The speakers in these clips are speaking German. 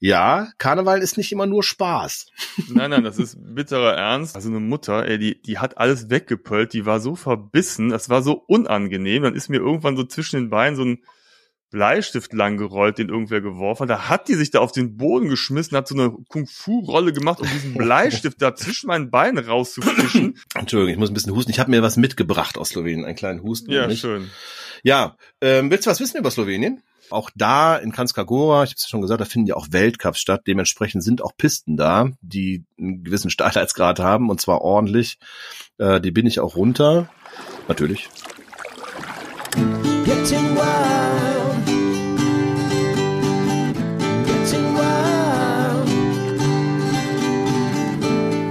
Ja, Karneval ist nicht immer nur Spaß. Nein, nein, das ist bitterer Ernst. Also eine Mutter, ey, die, die hat alles weggepölt, die war so verbissen, das war so unangenehm. Dann ist mir irgendwann so zwischen den Beinen so ein Bleistift langgerollt, den irgendwer geworfen hat. Da hat die sich da auf den Boden geschmissen, hat so eine Kung-Fu-Rolle gemacht, um diesen Bleistift da zwischen meinen Beinen rauszufischen. Entschuldigung, ich muss ein bisschen husten. Ich habe mir was mitgebracht aus Slowenien, einen kleinen Husten. Ja, schön. Ja, ähm, willst du was wissen über Slowenien? Auch da in Kranjska Gora, ich habe es ja schon gesagt, da finden ja auch Weltcups statt. Dementsprechend sind auch Pisten da, die einen gewissen Steilheitsgrad haben und zwar ordentlich. Äh, die bin ich auch runter. Natürlich. Getting wild. Getting wild.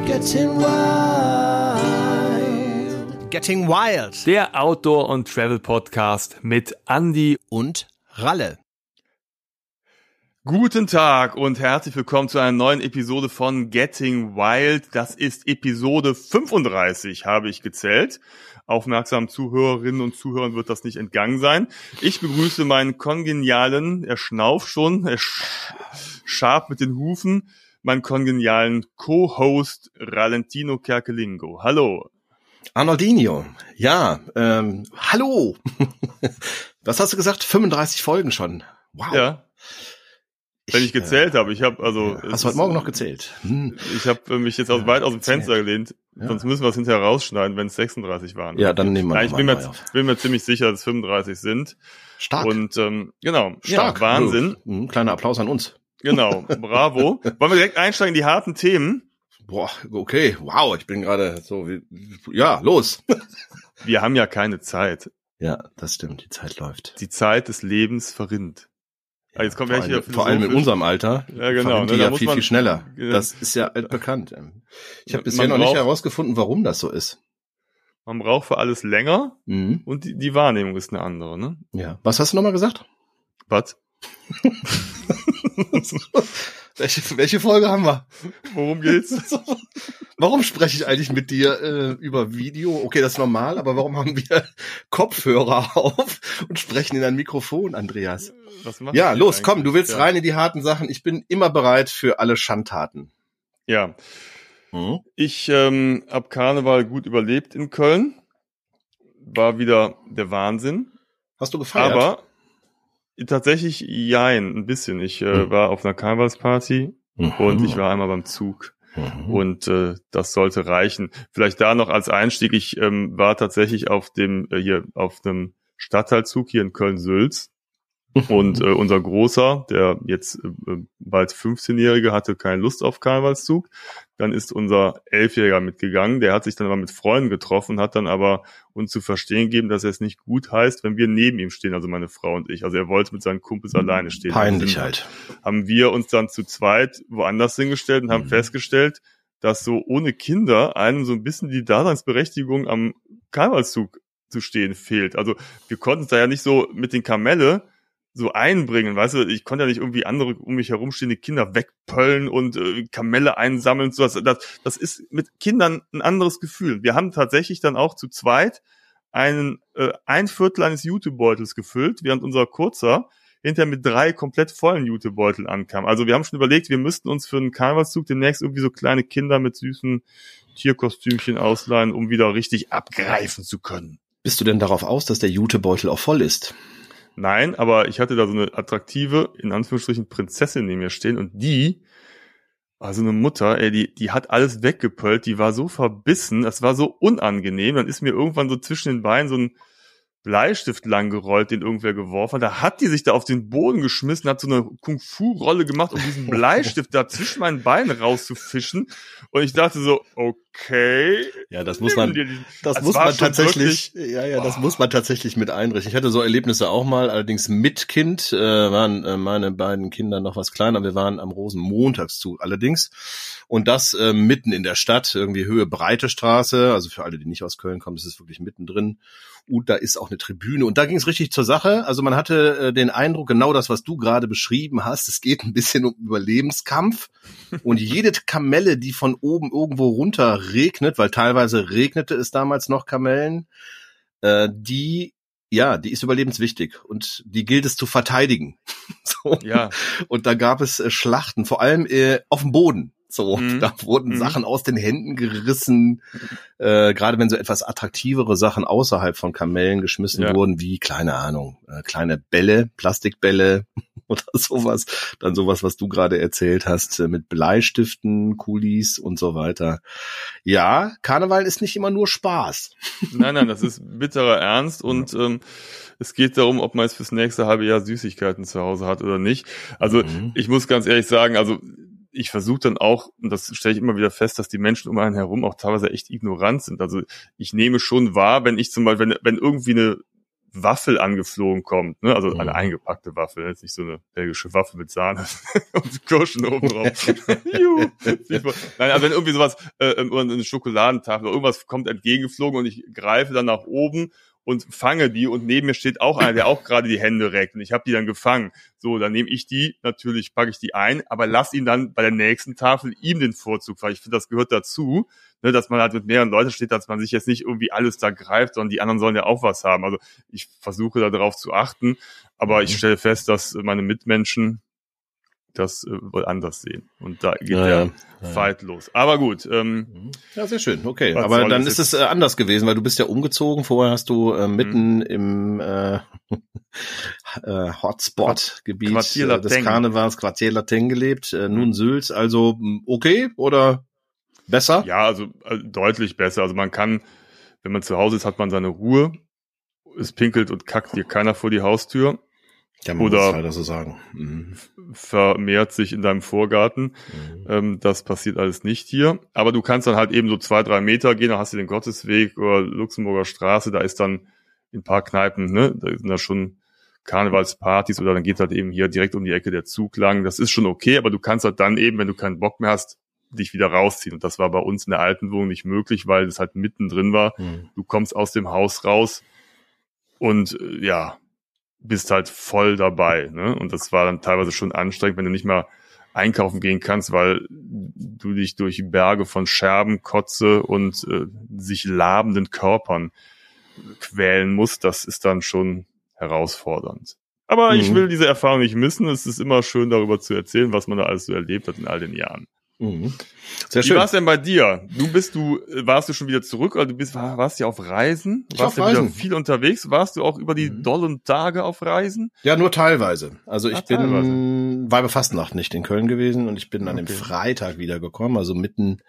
Getting wild. Getting Wild Der Outdoor- und Travel-Podcast mit Andy und Ralle. Guten Tag und herzlich willkommen zu einer neuen Episode von Getting Wild. Das ist Episode 35, habe ich gezählt. Aufmerksamen Zuhörerinnen und Zuhörern wird das nicht entgangen sein. Ich begrüße meinen kongenialen, er schnauft schon, er sch scharf mit den Hufen, meinen kongenialen Co-Host Ralentino Kerkelingo. Hallo. Arnoldinho. Ja, ähm, hallo. Was hast du gesagt? 35 Folgen schon. Wow. Ja. Wenn ich gezählt habe, ich habe also. äh, Hast du heute Morgen noch gezählt? Hm. Ich habe mich jetzt aus, weit aus dem erzähl. Fenster gelehnt. Ja. Sonst müssen wir es hinterher rausschneiden, wenn es 36 waren. Ja, dann nehmen wir Nein, ich bin mir, auf. bin mir ziemlich sicher, dass es 35 sind. Stark. Und ähm, genau, Stark. Ja, Wahnsinn. Hm, kleiner Applaus an uns. Genau, bravo. Wollen wir direkt einsteigen in die harten Themen? Boah, okay. Wow, ich bin gerade so wie, ja, los. Wir haben ja keine Zeit. Ja, das stimmt. Die Zeit läuft. Die Zeit des Lebens verrinnt. Ah, jetzt wir vor, allem, vor allem in unserem Alter. Ja, genau, ne, Die da ja viel, man- viel schneller. Ja. Das ist ja altbekannt. Ich habe bisher noch nicht braucht- herausgefunden, warum das so ist. Man braucht für alles länger Mhm. und die, die Wahrnehmung ist eine andere, ne? Ja. Was hast du nochmal gesagt? Was? welche, welche Folge haben wir? Worum geht's? Warum spreche ich eigentlich mit dir äh, über Video? Okay, das ist normal, aber warum haben wir Kopfhörer auf und sprechen in ein Mikrofon, Andreas? Was Ja, los, komm, du willst ja. rein in die harten Sachen. Ich bin immer bereit für alle Schandtaten. Ja, Mhm. ich ähm, habe Karneval gut überlebt in Köln. War wieder der Wahnsinn. Hast du gefeiert? Aber tatsächlich jein, ein bisschen. Ich äh, Mhm. war auf einer Karnevalsparty Mhm. und ich war einmal beim Zug. Mhm. Und äh, das sollte reichen. Vielleicht da noch als Einstieg, ich ähm, war tatsächlich auf dem äh, hier auf einem Stadtteilzug hier in Köln-Sülz. Und äh, unser Großer, der jetzt äh, bald 15-Jährige, hatte keine Lust auf Karnevalszug. Dann ist unser Elfjähriger mitgegangen. Der hat sich dann aber mit Freunden getroffen, hat dann aber uns zu verstehen gegeben, dass er es nicht gut heißt, wenn wir neben ihm stehen, also meine Frau und ich. Also er wollte mit seinen Kumpels alleine stehen. Peinlich halt. Haben wir uns dann zu zweit woanders hingestellt und haben Mhm. festgestellt, dass so ohne Kinder einem so ein bisschen die Daseinsberechtigung am Karnevalszug zu stehen fehlt. Also wir konnten es da ja nicht so mit den Kamelle so einbringen, weißt du, ich konnte ja nicht irgendwie andere um mich herumstehende Kinder wegpöllen und äh, Kamelle einsammeln sowas. Das, das ist mit Kindern ein anderes Gefühl. Wir haben tatsächlich dann auch zu zweit einen äh, ein Viertel eines Jutebeutels gefüllt, während unser Kurzer hinterher mit drei komplett vollen Jutebeuteln ankam. Also wir haben schon überlegt, wir müssten uns für einen Karnevalszug demnächst irgendwie so kleine Kinder mit süßen Tierkostümchen ausleihen, um wieder richtig abgreifen zu können. Bist du denn darauf aus, dass der Jutebeutel auch voll ist? Nein, aber ich hatte da so eine attraktive, in Anführungsstrichen, Prinzessin neben mir stehen und die, also eine Mutter, ey, die, die hat alles weggepölt, die war so verbissen, das war so unangenehm, dann ist mir irgendwann so zwischen den Beinen so ein Bleistift langgerollt, den irgendwer geworfen hat. Da hat die sich da auf den Boden geschmissen, hat so eine Kung-Fu-Rolle gemacht, um diesen Bleistift da zwischen meinen Beinen rauszufischen. Und ich dachte so, okay. Ja, das muss man, das Das muss man tatsächlich, ja, ja, das Oh. muss man tatsächlich mit einrichten. Ich hatte so Erlebnisse auch mal, allerdings mit Kind, äh, waren äh, meine beiden Kinder noch was kleiner. Wir waren am Rosenmontagszug allerdings. Und das äh, mitten in der Stadt, irgendwie Höhe Breite Straße. Also für alle, die nicht aus Köln kommen, das ist wirklich mittendrin. Und da ist auch eine Tribüne. Und da ging es richtig zur Sache. Also man hatte äh, den Eindruck, genau das, was du gerade beschrieben hast, es geht ein bisschen um Überlebenskampf. Und jede Kamelle, die von oben irgendwo runter regnet, weil teilweise regnete es damals noch Kamellen, äh, die ja, die ist überlebenswichtig und die gilt es zu verteidigen. so. Ja. Und da gab es äh, Schlachten, vor allem äh, auf dem Boden. So, Mhm. da wurden Mhm. Sachen aus den Händen gerissen, äh, gerade wenn so etwas attraktivere Sachen außerhalb von Kamellen geschmissen Ja. wurden, wie, keine Ahnung, äh, kleine Bälle, Plastikbälle oder sowas. Dann sowas, was du gerade erzählt hast, äh, mit Bleistiften, Kulis und so weiter. Ja, Karneval ist nicht immer nur Spaß. Nein, nein, das ist bitterer Ernst und ähm, es geht darum, ob man jetzt fürs nächste halbe Jahr Süßigkeiten zu Hause hat oder nicht. Also Mhm. ich muss ganz ehrlich sagen, also ich versuche dann auch, und das stelle ich immer wieder fest, dass die Menschen um einen herum auch teilweise echt ignorant sind. Also ich nehme schon wahr, wenn ich zum Beispiel, wenn, wenn irgendwie eine Waffel angeflogen kommt, ne? also eine Mhm. eingepackte Waffel, jetzt nicht so eine belgische Waffel mit Sahne und Kirschen oben drauf. Juhu. Nein, also wenn irgendwie sowas, äh, oder eine Schokoladentafel oder irgendwas kommt entgegengeflogen und ich greife dann nach oben und fange die und neben mir steht auch einer, der auch gerade die Hände reckt und ich habe die dann gefangen. So, dann nehme ich die, natürlich packe ich die ein, aber lass ihn dann bei der nächsten Tafel ihm den Vorzug, weil ich finde, das gehört dazu, ne, dass man halt mit mehreren Leuten steht, dass man sich jetzt nicht irgendwie alles da greift, sondern die anderen sollen ja auch was haben. Also ich versuche da darauf zu achten, aber ich Mhm. stelle fest, dass meine Mitmenschen das äh, wohl anders sehen. Und da geht Ja, der ja. Ja. Fight los. Aber gut, ähm, Ja, sehr schön. Okay, aber dann ist es äh, anders gewesen, weil du bist ja umgezogen. Vorher hast du äh, mitten im äh, äh, Hotspot-Gebiet äh, des. Karnevals, Quartier Lateng gelebt. Äh, nun Sülz, also okay oder besser? ja, also äh, deutlich besser. Also man kann, wenn man zu Hause ist, hat man seine Ruhe. Es pinkelt und kackt dir keiner vor die Haustür. Ja, man Oder- muss leider so sagen. Mhm. Vermehrt sich in deinem Vorgarten. Mhm. Ähm, das passiert alles nicht hier. Aber du kannst dann halt eben so zwei, drei Meter gehen, dann hast du den Gottesweg oder Luxemburger Straße, da ist dann in ein paar Kneipen, ne, da sind da schon Karnevalspartys oder dann geht halt eben hier direkt um die Ecke der Zug lang. Das ist schon okay, aber du kannst halt dann eben, wenn du keinen Bock mehr hast, dich wieder rausziehen. Und das war bei uns in der alten Wohnung nicht möglich, weil es halt mittendrin war. Mhm. Du kommst aus dem Haus raus und äh, ja, bist halt voll dabei. Ne? Und das war dann teilweise schon anstrengend, wenn du nicht mal einkaufen gehen kannst, weil du dich durch Berge von Scherben, Kotze und äh, sich labenden Körpern quälen musst. Das ist dann schon herausfordernd. Aber ich Mhm. will diese Erfahrung nicht missen. Es ist immer schön, darüber zu erzählen, was man da alles so erlebt hat in all den Jahren. Mhm. Sehr Wie schön. war es denn bei dir? Du bist du, äh, warst du schon wieder zurück oder du bist, war- warst ja auf Reisen? Ich warst auf ja wieder Reisen. viel unterwegs? Warst du auch über die Mhm. dollen Tage auf Reisen? Ja, nur teilweise. Also ich Ah, bin teilweise. Weibe Fastnacht nicht in Köln gewesen und ich bin an dem. Freitag wiedergekommen, also mitten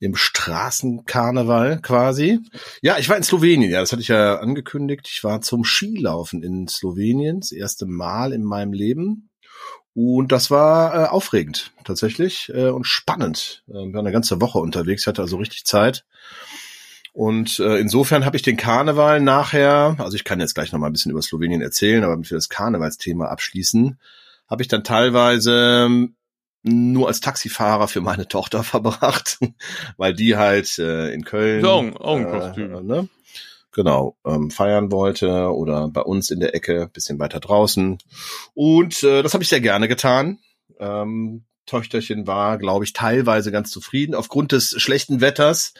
im Straßenkarneval quasi. Ja, ich war in Slowenien, ja, das hatte ich ja angekündigt. Ich war zum Skilaufen in Slowenien, das erste Mal in meinem Leben. Und das war äh, aufregend tatsächlich äh, und spannend. Äh, wir waren eine ganze Woche unterwegs, hatte also richtig Zeit. Und äh, insofern habe ich den Karneval nachher, also ich kann jetzt gleich noch mal ein bisschen über Slowenien erzählen, aber wir das Karnevalsthema abschließen, habe ich dann teilweise ähm, nur als Taxifahrer für meine Tochter verbracht, weil die halt äh, in Köln Ist auch ein- auch ein Kostüm. Äh, ne? Genau, ähm, feiern wollte oder bei uns in der Ecke, bisschen weiter draußen. Und äh, das habe ich sehr gerne getan. Ähm, Töchterchen war, glaube ich, teilweise ganz zufrieden. Aufgrund des schlechten Wetters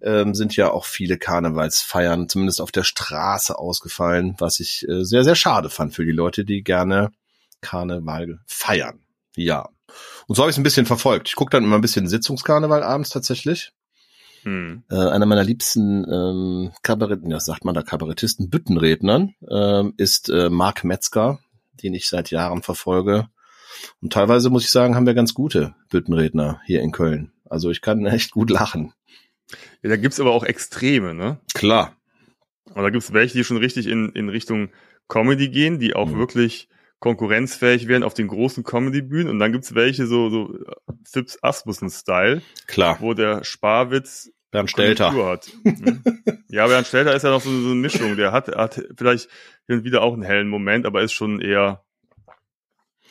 ähm, sind ja auch viele Karnevalsfeiern, zumindest auf der Straße, ausgefallen, was ich äh, sehr, sehr schade fand für die Leute, die gerne Karneval feiern. Ja. Und so habe ich es ein bisschen verfolgt. Ich gucke dann immer ein bisschen Sitzungskarneval abends tatsächlich. Hm. Äh, einer meiner liebsten ähm, Kabaretten, ja, sagt man da Kabarettisten, Büttenrednern, ähm, ist äh, Marc Metzger, den ich seit Jahren verfolge. Und teilweise muss ich sagen, haben wir ganz gute Büttenredner hier in Köln. Also ich kann echt gut lachen. Ja, da gibt's aber auch Extreme, ne? Klar. Und da gibt's welche, die schon richtig in, in Richtung Comedy gehen, die auch Mhm. wirklich konkurrenzfähig werden auf den großen Comedy-Bühnen. Und dann gibt's welche so, so äh, Fips Asmussen-Style, Klar. wo der Sparwitz Bernd Stelter. Hat. Mhm. ja, Bernd Stelter ist ja noch so, so eine Mischung. Der hat, hat vielleicht hin und wieder auch einen hellen Moment, aber ist schon eher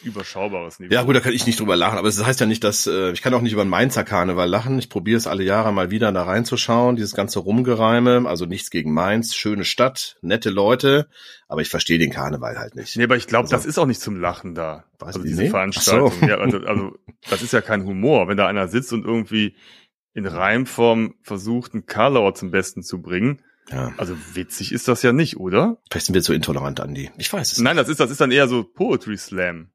überschaubares Niveau. Ja gut, da kann ich nicht drüber lachen, aber es das heißt ja nicht, dass äh, ich kann auch nicht über den Mainzer Karneval lachen. Ich probiere es alle Jahre mal wieder da reinzuschauen, dieses ganze Rumgereime, also nichts gegen Mainz, schöne Stadt, nette Leute, aber ich verstehe den Karneval halt nicht. Nee, aber ich glaube, Also- das ist auch nicht zum Lachen da. Weiß Also diese nicht. Veranstaltung. So. Ja, also, also das ist ja kein Humor, wenn da einer sitzt und irgendwie in Reimform versucht, einen Karlauer zum Besten zu bringen. Ja. Also witzig ist das ja nicht, oder? Vielleicht sind wir zu intolerant, Andi. Ich weiß es Nein, das ist, das ist dann eher so Poetry Slam,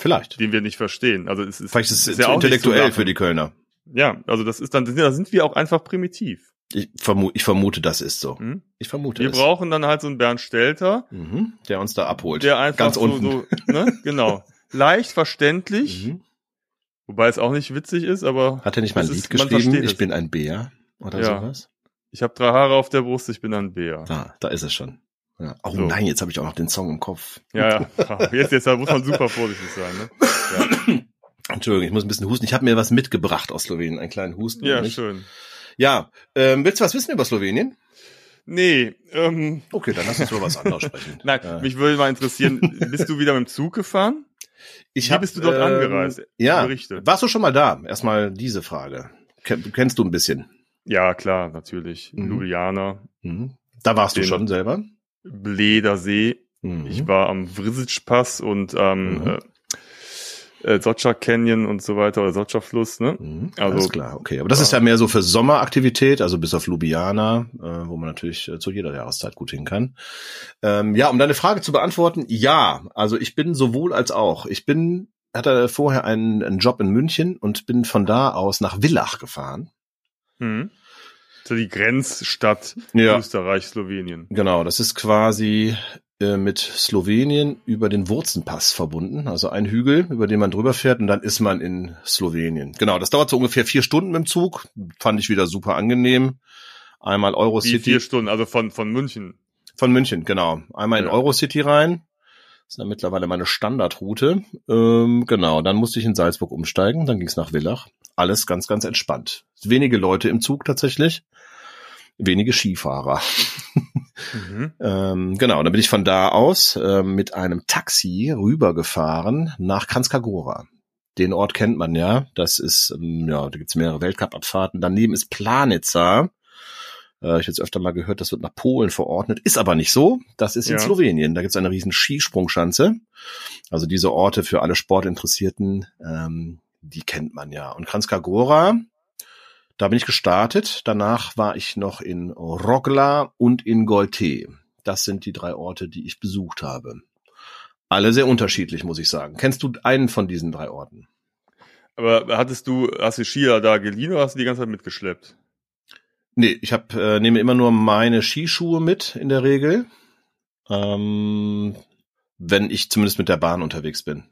Vielleicht. den wir nicht verstehen. Also es ist, Vielleicht ist es ja intellektuell für die Kölner. Ja, also das ist dann, da sind wir auch einfach primitiv. Ich, vermu ich vermute, das ist so. Hm? Ich vermute Wir es. brauchen dann halt so einen Bernd Stelter, Mhm, der uns da abholt. der einfach Ganz so, unten. so, ne, genau, leicht verständlich, Mhm. wobei es auch nicht witzig ist, aber Hat er nicht mal ein Lied ist- geschrieben? Ich es. bin ein Bär oder Ja. sowas? ich habe drei Haare auf der Brust, ich bin ein Bär. Da, da ist es schon. Ja. Oh So. nein, jetzt habe ich auch noch den Song im Kopf. Ja, ja. Jetzt, jetzt muss man super vorsichtig sein. Ne? Entschuldigung, ich muss ein bisschen husten. Ich habe mir was mitgebracht aus Slowenien, einen kleinen Husten. Ja, ja schön. Ja, ähm, willst du was wissen über Slowenien? Nee, ähm, Okay, dann lass uns über was anderes sprechen. nein, Äh, mich würde mal interessieren, bist du wieder mit dem Zug gefahren? ich Wie hab, bist du dort ähm, angereist? Ja, Berichte. warst du schon mal da? Erstmal diese Frage. Ken- Kennst du ein bisschen? Ja, klar, natürlich. Mhm. Ljubljana, Mhm. Da warst du Den- schon selber? Bleder See. Mhm. Ich war am Vrisic-Pass und am Mhm. äh, äh, Socha Canyon und so weiter, oder Socha Fluss, ne? Mhm, Also- Alles klar, okay. Aber das Ja. ist ja mehr so für Sommeraktivität, also bis auf Ljubljana, äh, wo man natürlich äh, zu jeder Jahreszeit gut hin kann. Ähm, ja, um deine Frage zu beantworten, ja, also ich bin sowohl als auch. Ich bin, hatte vorher einen, einen Job in München und bin von da aus nach Villach gefahren. Mhm. So die Grenzstadt Ja. Österreich, Slowenien. Genau, das ist quasi äh, mit Slowenien über den Wurzenpass verbunden, also ein Hügel, über den man drüber fährt und dann ist man in Slowenien. Genau, das dauert so ungefähr vier Stunden mit dem Zug, fand ich wieder super angenehm. Einmal Wie Eurocity vier Stunden, also von, von München. von München, genau. Einmal in Ja. Eurocity rein. Das ist dann mittlerweile meine Standardroute. Ähm, genau, dann musste ich in Salzburg umsteigen, dann ging es nach Villach. Alles ganz, ganz entspannt. Wenige Leute im Zug tatsächlich. Wenige Skifahrer. Mhm. Ähm, genau, dann bin ich von da aus ähm, mit einem Taxi rübergefahren nach Kranjskagora. Den Ort kennt man ja. Das ist, ähm, ja, da gibt's mehrere Weltcup-Abfahrten. Daneben ist Planica. Äh, ich habe jetzt öfter mal gehört, das wird nach Polen verordnet. Ist aber nicht so. Das ist in Ja. Slowenien. Da gibt's eine riesen Skisprungschanze. Also diese Orte für alle Sportinteressierten, ähm, die kennt man ja. Und Kranjskagora, da bin ich gestartet. Danach war ich noch in Rogla und in Golte. Das sind die drei Orte, die ich besucht habe. Alle sehr unterschiedlich, muss ich sagen. Kennst du einen von diesen drei Orten? Aber hattest du, hast du Skier da geliehen oder hast du die ganze Zeit mitgeschleppt? Nee, ich hab, äh, nehme immer nur meine Skischuhe mit in der Regel. Ähm, wenn ich zumindest mit der Bahn unterwegs bin.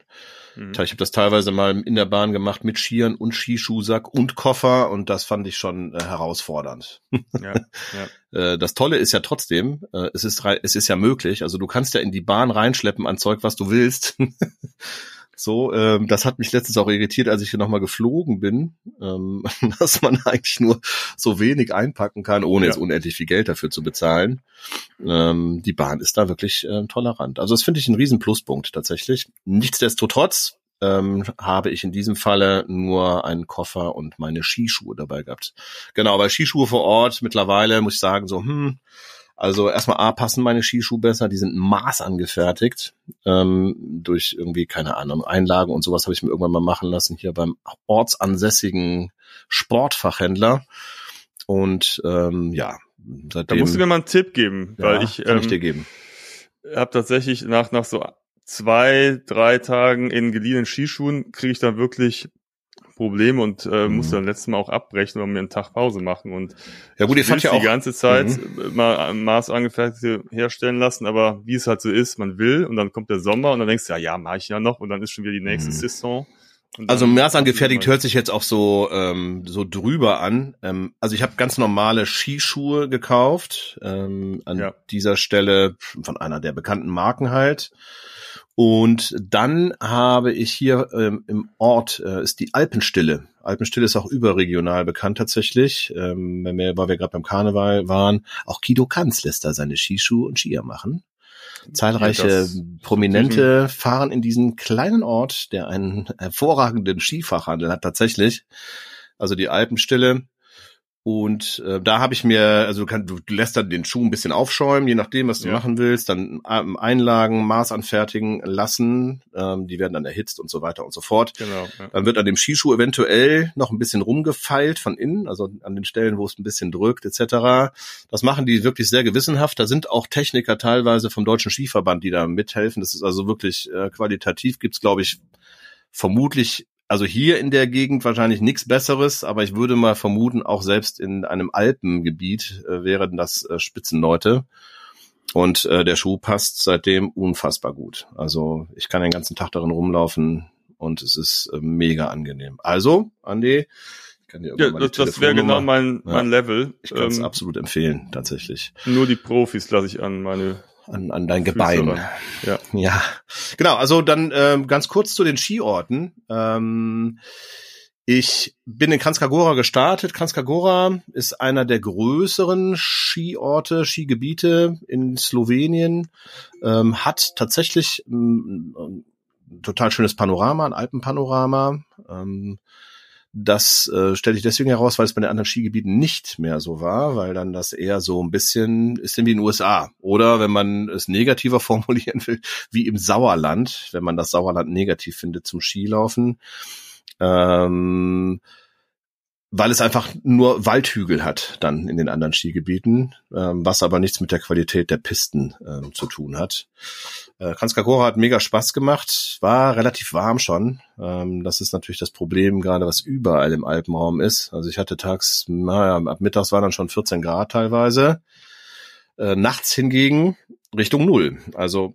Mhm. Ich habe das teilweise mal in der Bahn gemacht mit Skiern und Skischuhsack und Koffer und das fand ich schon äh, herausfordernd. Ja, ja. Äh, das Tolle ist ja trotzdem, äh, es ist es ist ja möglich, also du kannst ja in die Bahn reinschleppen an Zeug, was du willst. so, ähm, das hat mich letztens auch irritiert, als ich hier nochmal geflogen bin, ähm, dass man eigentlich nur so wenig einpacken kann, ohne Ja. jetzt unendlich viel Geld dafür zu bezahlen. Ähm, die Bahn ist da wirklich äh, tolerant. Also das finde ich ein riesen Pluspunkt tatsächlich. Nichtsdestotrotz ähm, habe ich in diesem Falle nur einen Koffer und meine Skischuhe dabei gehabt. Genau, bei Skischuhe vor Ort mittlerweile muss ich sagen, so, hm, also erstmal A, passen meine Skischuhe besser, die sind maßangefertigt, ähm, durch irgendwie, keine Ahnung, Einlagen und sowas habe ich mir irgendwann mal machen lassen, hier beim ortsansässigen Sportfachhändler. Und ähm, ja, Da seitdem musst du mir mal einen Tipp geben, ja, weil ich, kann ähm, ich dir geben. habe tatsächlich nach, nach so zwei, drei Tagen in geliehenen Skischuhen kriege ich dann wirklich Probleme und äh, Mhm. muss dann letztes Mal auch abbrechen und mir einen Tag Pause machen und Ja gut, fahrt will's ja auch, die ganze Zeit Mhm. mal am Maß angefertigte herstellen lassen, aber wie es halt so ist, man will und dann kommt der Sommer und dann denkst du, ja, ja, mache ich ja noch und dann ist schon wieder die nächste Mhm. Saison. Also maßangefertigt hört sich jetzt auch so ähm, so drüber an. Ähm, also ich habe ganz normale Skischuhe gekauft. Ähm, an Ja. dieser Stelle von einer der bekannten Marken halt. Und dann habe ich hier ähm, im Ort äh, ist die Alpenstille. Alpenstille ist auch überregional bekannt tatsächlich, ähm, wenn wir, weil wir gerade beim Karneval waren. Auch Guido Kanz lässt da seine Skischuhe und Skier machen. Zahlreiche Ja, Prominente fahren in diesen kleinen Ort, der einen hervorragenden Skifachhandel hat tatsächlich. Also die Alpenstille. Und äh, da habe ich mir, also du, kann, du lässt dann den Schuh ein bisschen aufschäumen, je nachdem, was du Ja. machen willst, dann ähm, Einlagen, Maß anfertigen lassen, ähm, die werden dann erhitzt und so weiter und so fort. Genau. Ja. Dann wird an dem Skischuh eventuell noch ein bisschen rumgefeilt von innen, also an den Stellen, wo es ein bisschen drückt etc. Das machen die wirklich sehr gewissenhaft. Da sind auch Techniker teilweise vom Deutschen Skiverband, die da mithelfen. Das ist also wirklich äh, qualitativ. Gibt's glaube ich vermutlich, also hier in der Gegend wahrscheinlich nichts Besseres, aber ich würde mal vermuten, auch selbst in einem Alpengebiet äh, wären das äh, Spitzenleute. Und äh, der Schuh passt seitdem unfassbar gut. Also ich kann den ganzen Tag darin rumlaufen und es ist äh, mega angenehm. Also, Andi, ich kann dir Ja, das, das wäre genau mein, mein Ja. Level. Ich kann es Ähm, absolut empfehlen, tatsächlich. nur die Profis lasse ich an meine An, an dein Gebein. Ja. Ja, genau. Also dann ähm, ganz kurz zu den Skiorten. Ähm, ich bin in Kranjskagora gestartet. Kranjskagora ist einer der größeren Skiorte, Skigebiete in Slowenien. Ähm, hat tatsächlich ähm, ein total schönes Panorama, ein Alpenpanorama. Ähm, das äh, stelle ich deswegen heraus, weil es bei den anderen Skigebieten nicht mehr so war, weil dann das eher so ein bisschen ist denn wie in den USA. Oder wenn man es negativer formulieren will, wie im Sauerland, wenn man das Sauerland negativ findet zum Skilaufen. Ähm, weil es einfach nur Waldhügel hat dann in den anderen Skigebieten, ähm, was aber nichts mit der Qualität der Pisten ähm, zu tun hat. Äh, Kranjskagora hat mega Spaß gemacht, war relativ warm schon. Ähm, das ist natürlich das Problem, gerade was überall im Alpenraum ist. Also ich hatte tags, naja, ab mittags waren dann schon 14 Grad teilweise. Äh, nachts hingegen Richtung Null. Also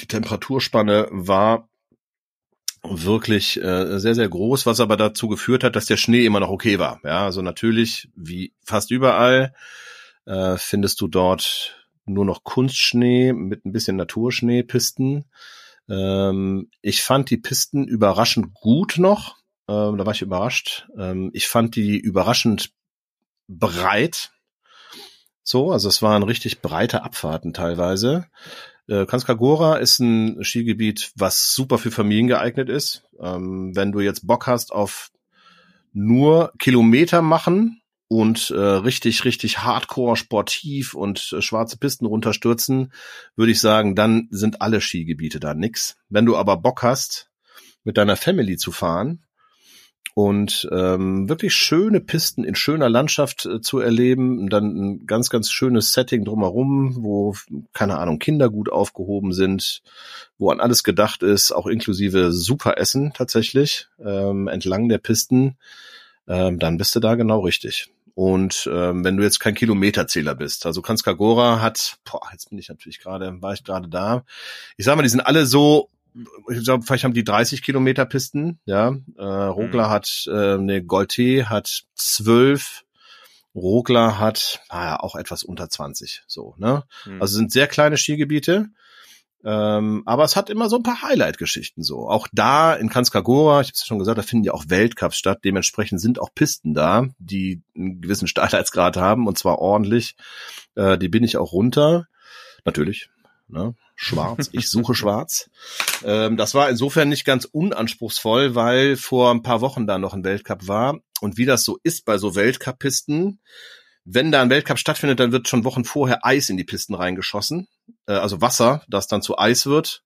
die Temperaturspanne war wirklich äh, sehr, sehr groß, was aber dazu geführt hat, dass der Schnee immer noch okay war. Ja, also natürlich, wie fast überall, äh, findest du dort nur noch Kunstschnee mit ein bisschen Naturschneepisten. Ähm, ich fand die Pisten überraschend gut noch. Ähm, da war ich überrascht. Ähm, ich fand die überraschend breit. So, also es waren richtig breite Abfahrten teilweise. Äh, Kranjskagora ist ein Skigebiet, was super für Familien geeignet ist. Ähm, wenn du jetzt Bock hast auf nur Kilometer machen und äh, richtig, richtig hardcore sportiv und äh, schwarze Pisten runterstürzen, würde ich sagen, dann sind alle Skigebiete da nix. Wenn du aber Bock hast, mit deiner Family zu fahren und ähm, wirklich schöne Pisten in schöner Landschaft äh, zu erleben, und dann ein ganz, ganz schönes Setting drumherum, wo, keine Ahnung, Kinder gut aufgehoben sind, wo an alles gedacht ist, auch inklusive super Essen tatsächlich, ähm, entlang der Pisten, ähm, dann bist du da genau richtig. Und ähm, wenn du jetzt kein Kilometerzähler bist, also Kranjskagora hat, boah, jetzt bin ich natürlich gerade, war ich gerade da. Ich sag mal, die sind alle so, ich glaube, vielleicht haben die 30 Kilometer Pisten, ja. Äh, Rogler hat, äh, ne, Golte hat 12, Rogler hat, naja, auch etwas unter 20, so, ne. Hm. Also sind sehr kleine Skigebiete. Ähm, aber es hat immer so ein paar Highlight-Geschichten so. Auch da in Kranjskagora, ich habe es schon gesagt, da finden ja auch Weltcups statt. Dementsprechend sind auch Pisten da, die einen gewissen Steilheitsgrad haben und zwar ordentlich. Äh, die bin ich auch runter. Natürlich. Ne? Schwarz. Ich suche schwarz. Ähm, das war insofern nicht ganz unanspruchsvoll, weil vor ein paar Wochen da noch ein Weltcup war. Und wie das so ist bei so Weltcup-Pisten, wenn da ein Weltcup stattfindet, dann wird schon Wochen vorher Eis in die Pisten reingeschossen, äh, also Wasser, das dann zu Eis wird,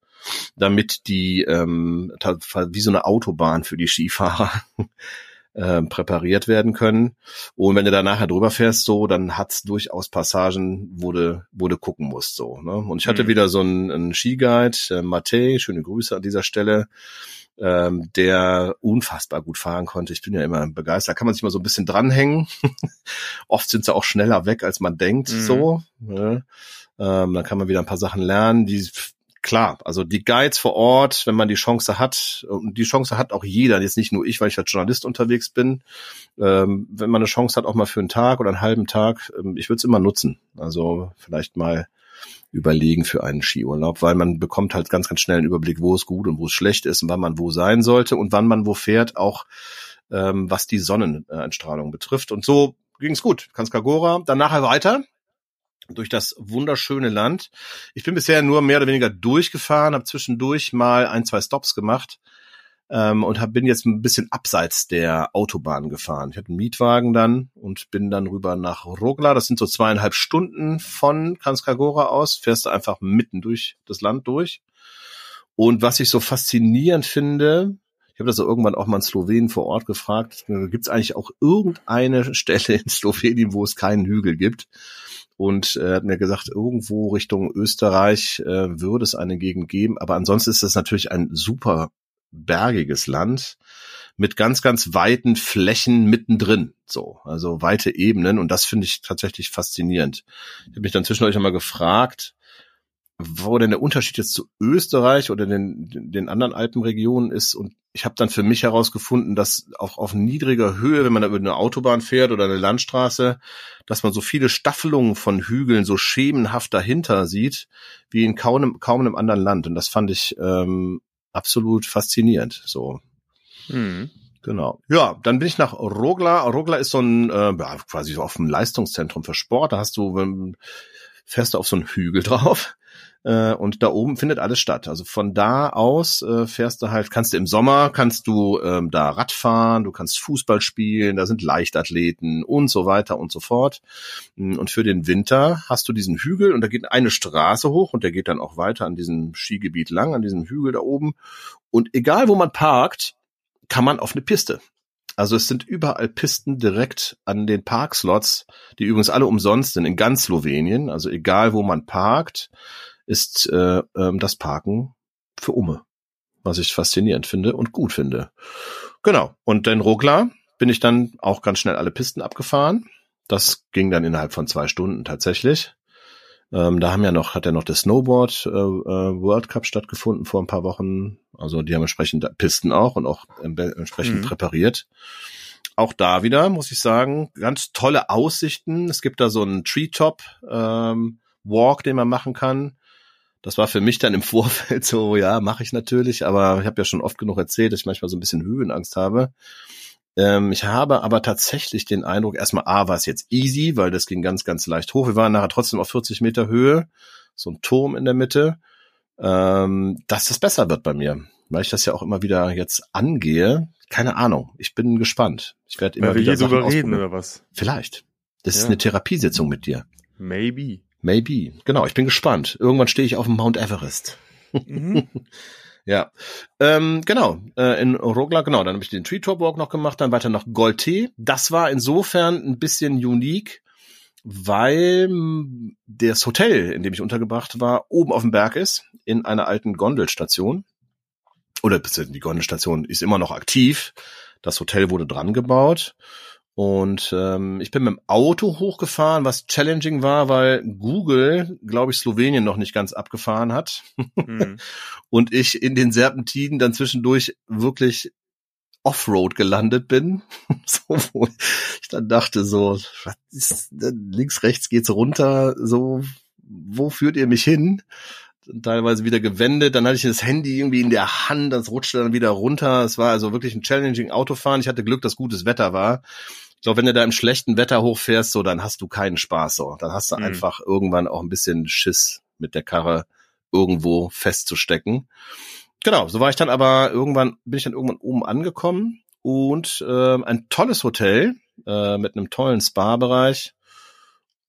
damit die ähm, wie so eine Autobahn für die Skifahrer ähm, präpariert werden können. Und wenn du da nachher drüber fährst, so, dann hat's durchaus Passagen, wo du, wo du gucken musst, so. Ne? Und ich hatte Mhm. wieder so einen, einen Skiguide, äh, Matej, schöne Grüße an dieser Stelle, ähm, der unfassbar gut fahren konnte. Ich bin ja immer begeistert. Da kann man sich mal so ein bisschen dranhängen. Oft sind sie auch schneller weg, als man denkt, Mhm. so. Ne? Ähm, dann kann man wieder ein paar Sachen lernen, die klar, also die Guides vor Ort, wenn man die Chance hat, und die Chance hat auch jeder, jetzt nicht nur ich, weil ich als Journalist unterwegs bin, ähm, wenn man eine Chance hat, auch mal für einen Tag oder einen halben Tag, ähm, ich würde es immer nutzen. Also vielleicht mal überlegen für einen Skiurlaub, weil man bekommt halt ganz, ganz schnell einen Überblick, wo es gut und wo es schlecht ist und wann man wo sein sollte und wann man wo fährt, auch ähm, was die Sonneneinstrahlung betrifft. Und so ging es gut. Kranjskagora, dann nachher weiter durch das wunderschöne Land. Ich bin bisher nur mehr oder weniger durchgefahren, habe zwischendurch mal ein, zwei Stops gemacht. ähm, und hab, bin jetzt ein bisschen abseits der Autobahn gefahren. Ich hatte einen Mietwagen dann und bin dann rüber nach Rogla. Das sind so zweieinhalb Stunden von Kranskagora aus. Fährst du einfach mitten durch das Land durch. Und was ich so faszinierend finde, ich habe das so irgendwann auch mal in Slowenien vor Ort gefragt, gibt es eigentlich auch irgendeine Stelle in Slowenien, wo es keinen Hügel gibt? Und er hat mir gesagt, irgendwo Richtung Österreich äh, würde es eine Gegend geben. Aber ansonsten ist das natürlich ein super bergiges Land mit ganz, ganz weiten Flächen mittendrin. So, also weite Ebenen. Und das finde ich tatsächlich faszinierend. Ich habe mich dann zwischendurch einmal gefragt, wo denn der Unterschied jetzt zu Österreich oder den, den anderen Alpenregionen ist. Und ich habe dann für mich herausgefunden, dass auch auf niedriger Höhe, wenn man da über eine Autobahn fährt oder eine Landstraße, dass man so viele Staffelungen von Hügeln so schemenhaft dahinter sieht, wie in kaum, kaum einem anderen Land. Und das fand ich ähm, absolut faszinierend. So. Mhm. Genau. Ja, dann bin ich nach Rogla. Rogla ist so ein äh, ja, quasi so auf dem Leistungszentrum für Sport. Da hast du ähm, fährst du auf so einen Hügel drauf äh, und da oben findet alles statt. Also von da aus äh, fährst du halt, kannst du im Sommer, kannst du ähm, da Radfahren, du kannst Fußball spielen, da sind Leichtathleten und so weiter und so fort. Mm, und für den Winter hast du diesen Hügel und da geht eine Straße hoch und der geht dann auch weiter an diesem Skigebiet lang, an diesem Hügel da oben. Und egal wo man parkt, kann man auf eine Piste. Also es sind überall Pisten direkt an den Parkslots, die übrigens alle umsonst sind in ganz Slowenien. Also egal wo man parkt, ist äh, ähm, das Parken für Umme, was ich faszinierend finde und gut finde. Genau. Und in Rogla bin ich dann auch ganz schnell alle Pisten abgefahren. Das ging dann innerhalb von zwei Stunden tatsächlich. Ähm, da haben ja noch, hat ja noch der Snowboard äh, äh, World Cup stattgefunden vor ein paar Wochen. Also die haben entsprechend Pisten auch und auch entsprechend Mhm. präpariert. Auch da wieder, muss ich sagen, ganz tolle Aussichten. Es gibt da so einen Treetop ähm, Walk, den man machen kann. Das war für mich dann im Vorfeld so, ja, mache ich natürlich, aber ich habe ja schon oft genug erzählt, dass ich manchmal so ein bisschen Höhenangst habe. Ähm, ich habe aber tatsächlich den Eindruck, erstmal A war es jetzt easy, weil das ging ganz, ganz leicht hoch. Wir waren nachher trotzdem auf 40 Meter Höhe, so ein Turm in der Mitte, ähm, dass das besser wird bei mir, weil ich das ja auch immer wieder jetzt angehe. Keine Ahnung, ich bin gespannt. Ich werde immer Weil wir wieder hier Sachen drüber reden oder was? Vielleicht. Das ist Ja. eine Therapiesitzung mit dir. Maybe. Maybe. Genau, ich bin gespannt. Irgendwann stehe ich auf dem Mount Everest. Mhm. Ja, ähm, genau. Äh, in Rogla, genau. Dann habe ich den Treetop Walk noch gemacht, dann weiter nach Golte. Das war insofern ein bisschen unique, weil das Hotel, in dem ich untergebracht war, oben auf dem Berg ist, in einer alten Gondelstation. Oder die Gondelstation ist immer noch aktiv. Das Hotel wurde dran gebaut. Und ähm, ich bin mit dem Auto hochgefahren, was challenging war, weil Google, glaube ich, Slowenien noch nicht ganz abgefahren hat Mhm. und ich in den Serpentinen dann zwischendurch wirklich Offroad gelandet bin. so, wo ich dann dachte so, was ist, denn? links, rechts geht's runter, so, wo führt ihr mich hin? Teilweise wieder gewendet, dann hatte ich das Handy irgendwie in der Hand, das rutschte dann wieder runter. Es war also wirklich ein challenging Autofahren. Ich hatte Glück, dass gutes Wetter war. Ich glaube, wenn du da im schlechten Wetter hochfährst, so, dann hast du keinen Spaß, so. Dann hast du Mhm. einfach irgendwann auch ein bisschen Schiss mit der Karre irgendwo festzustecken. Genau, so war ich dann aber irgendwann, bin ich dann irgendwann oben angekommen und ähm, ein tolles Hotel äh, mit einem tollen Spa-Bereich.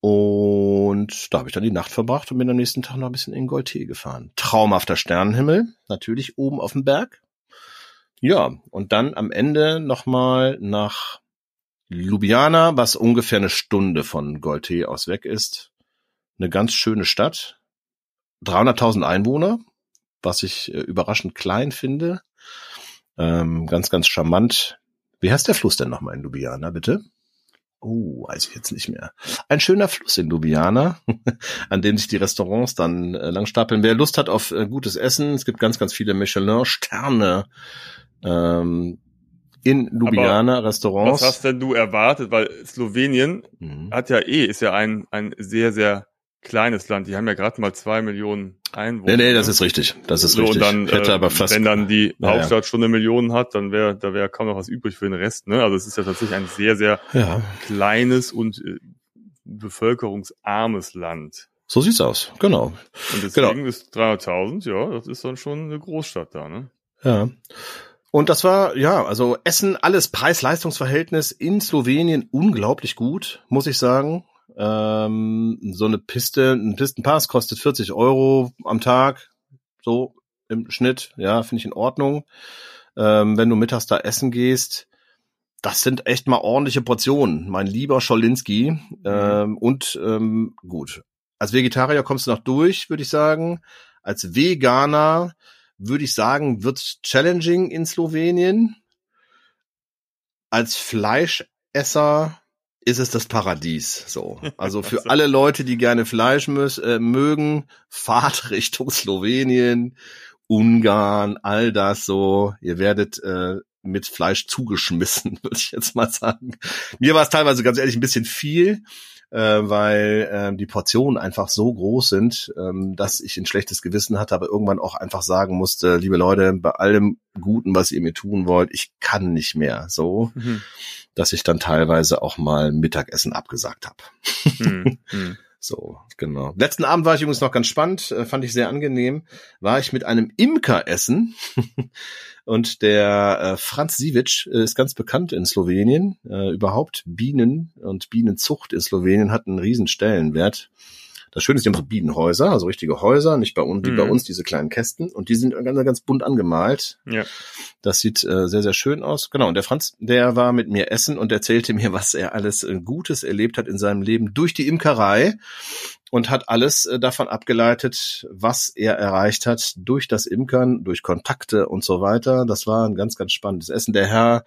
Und da habe ich dann die Nacht verbracht und bin am nächsten Tag noch ein bisschen in Golte gefahren. Traumhafter Sternenhimmel, natürlich oben auf dem Berg. Ja, und dann am Ende nochmal nach Ljubljana, was ungefähr eine Stunde von Golte aus weg ist. Eine ganz schöne Stadt. 300.000 Einwohner, was ich äh, überraschend klein finde. Ähm, ganz, ganz charmant. Wie heißt der Fluss denn nochmal in Ljubljana, bitte? Oh, weiß ich jetzt nicht mehr. Ein schöner Fluss in Ljubljana, an dem sich die Restaurants dann äh, langstapeln. Wer Lust hat auf äh, gutes Essen, es gibt ganz, ganz viele Michelin-Sterne ähm, in Ljubljana Was Restaurants. hast denn du erwartet? Weil Slowenien Mhm. hat ja eh, ist ja ein, ein sehr, sehr kleines Land. Die haben ja gerade mal zwei Millionen Einwohner. Nee, nee, das ist richtig. Das ist so, richtig. Und dann, ich hätte äh, aber fast, wenn dann die Ja, ja. Hauptstadt schon eine Million hat, dann wäre da wäre kaum noch was übrig für den Rest. Ne? Also es ist ja tatsächlich ein sehr, sehr ja, kleines und äh, bevölkerungsarmes Land. so sieht's aus. Genau. Und deswegen ist 300.000, ja, das ist dann schon eine Großstadt da. Ne? Ja. Und das war, ja, also Essen, alles Preis-Leistungs-Verhältnis in Slowenien unglaublich gut, muss ich sagen. Ähm, so eine Piste, ein Pistenpass kostet 40 Euro am Tag, so im Schnitt, ja, finde ich in Ordnung. Ähm, wenn du mittags da essen gehst, das sind echt mal ordentliche Portionen, mein lieber Scholinski. Ähm, und ähm, gut, als Vegetarier kommst du noch durch, würde ich sagen. Als Veganer würde ich sagen, wird's challenging in Slowenien. Als Fleischesser ist es das Paradies. So, also für alle Leute, die gerne Fleisch müß, äh, mögen, fahrt Richtung Slowenien, Ungarn, all das so. Ihr werdet äh, mit Fleisch zugeschmissen, würde ich jetzt mal sagen. Mir war es teilweise ganz ehrlich ein bisschen viel äh, weil äh, die Portionen einfach so groß sind, ähm, dass ich ein schlechtes Gewissen hatte, aber irgendwann auch einfach sagen musste, liebe Leute, bei allem Guten, was ihr mir tun wollt, ich kann nicht mehr so, Mhm. dass ich dann teilweise auch mal Mittagessen abgesagt habe. Mhm. So, genau. Letzten Abend war ich übrigens noch ganz spannend, äh, fand ich sehr angenehm. War ich mit einem Imker essen und der äh, Franz Sivic äh, ist ganz bekannt in Slowenien. Äh, überhaupt Bienen und Bienenzucht in Slowenien hat einen riesen Stellenwert. Das Schöne ist, die haben so Bienenhäuser, also richtige Häuser, nicht bei uns, wie Mhm. bei uns diese kleinen Kästen. Und die sind ganz, ganz bunt angemalt. Ja. Das sieht äh, sehr, sehr schön aus. Genau, und der Franz, der war mit mir essen und erzählte mir, was er alles äh, Gutes erlebt hat in seinem Leben durch die Imkerei und hat alles äh, davon abgeleitet, was er erreicht hat durch das Imkern, durch Kontakte und so weiter. Das war ein ganz, ganz spannendes Essen. Der Herr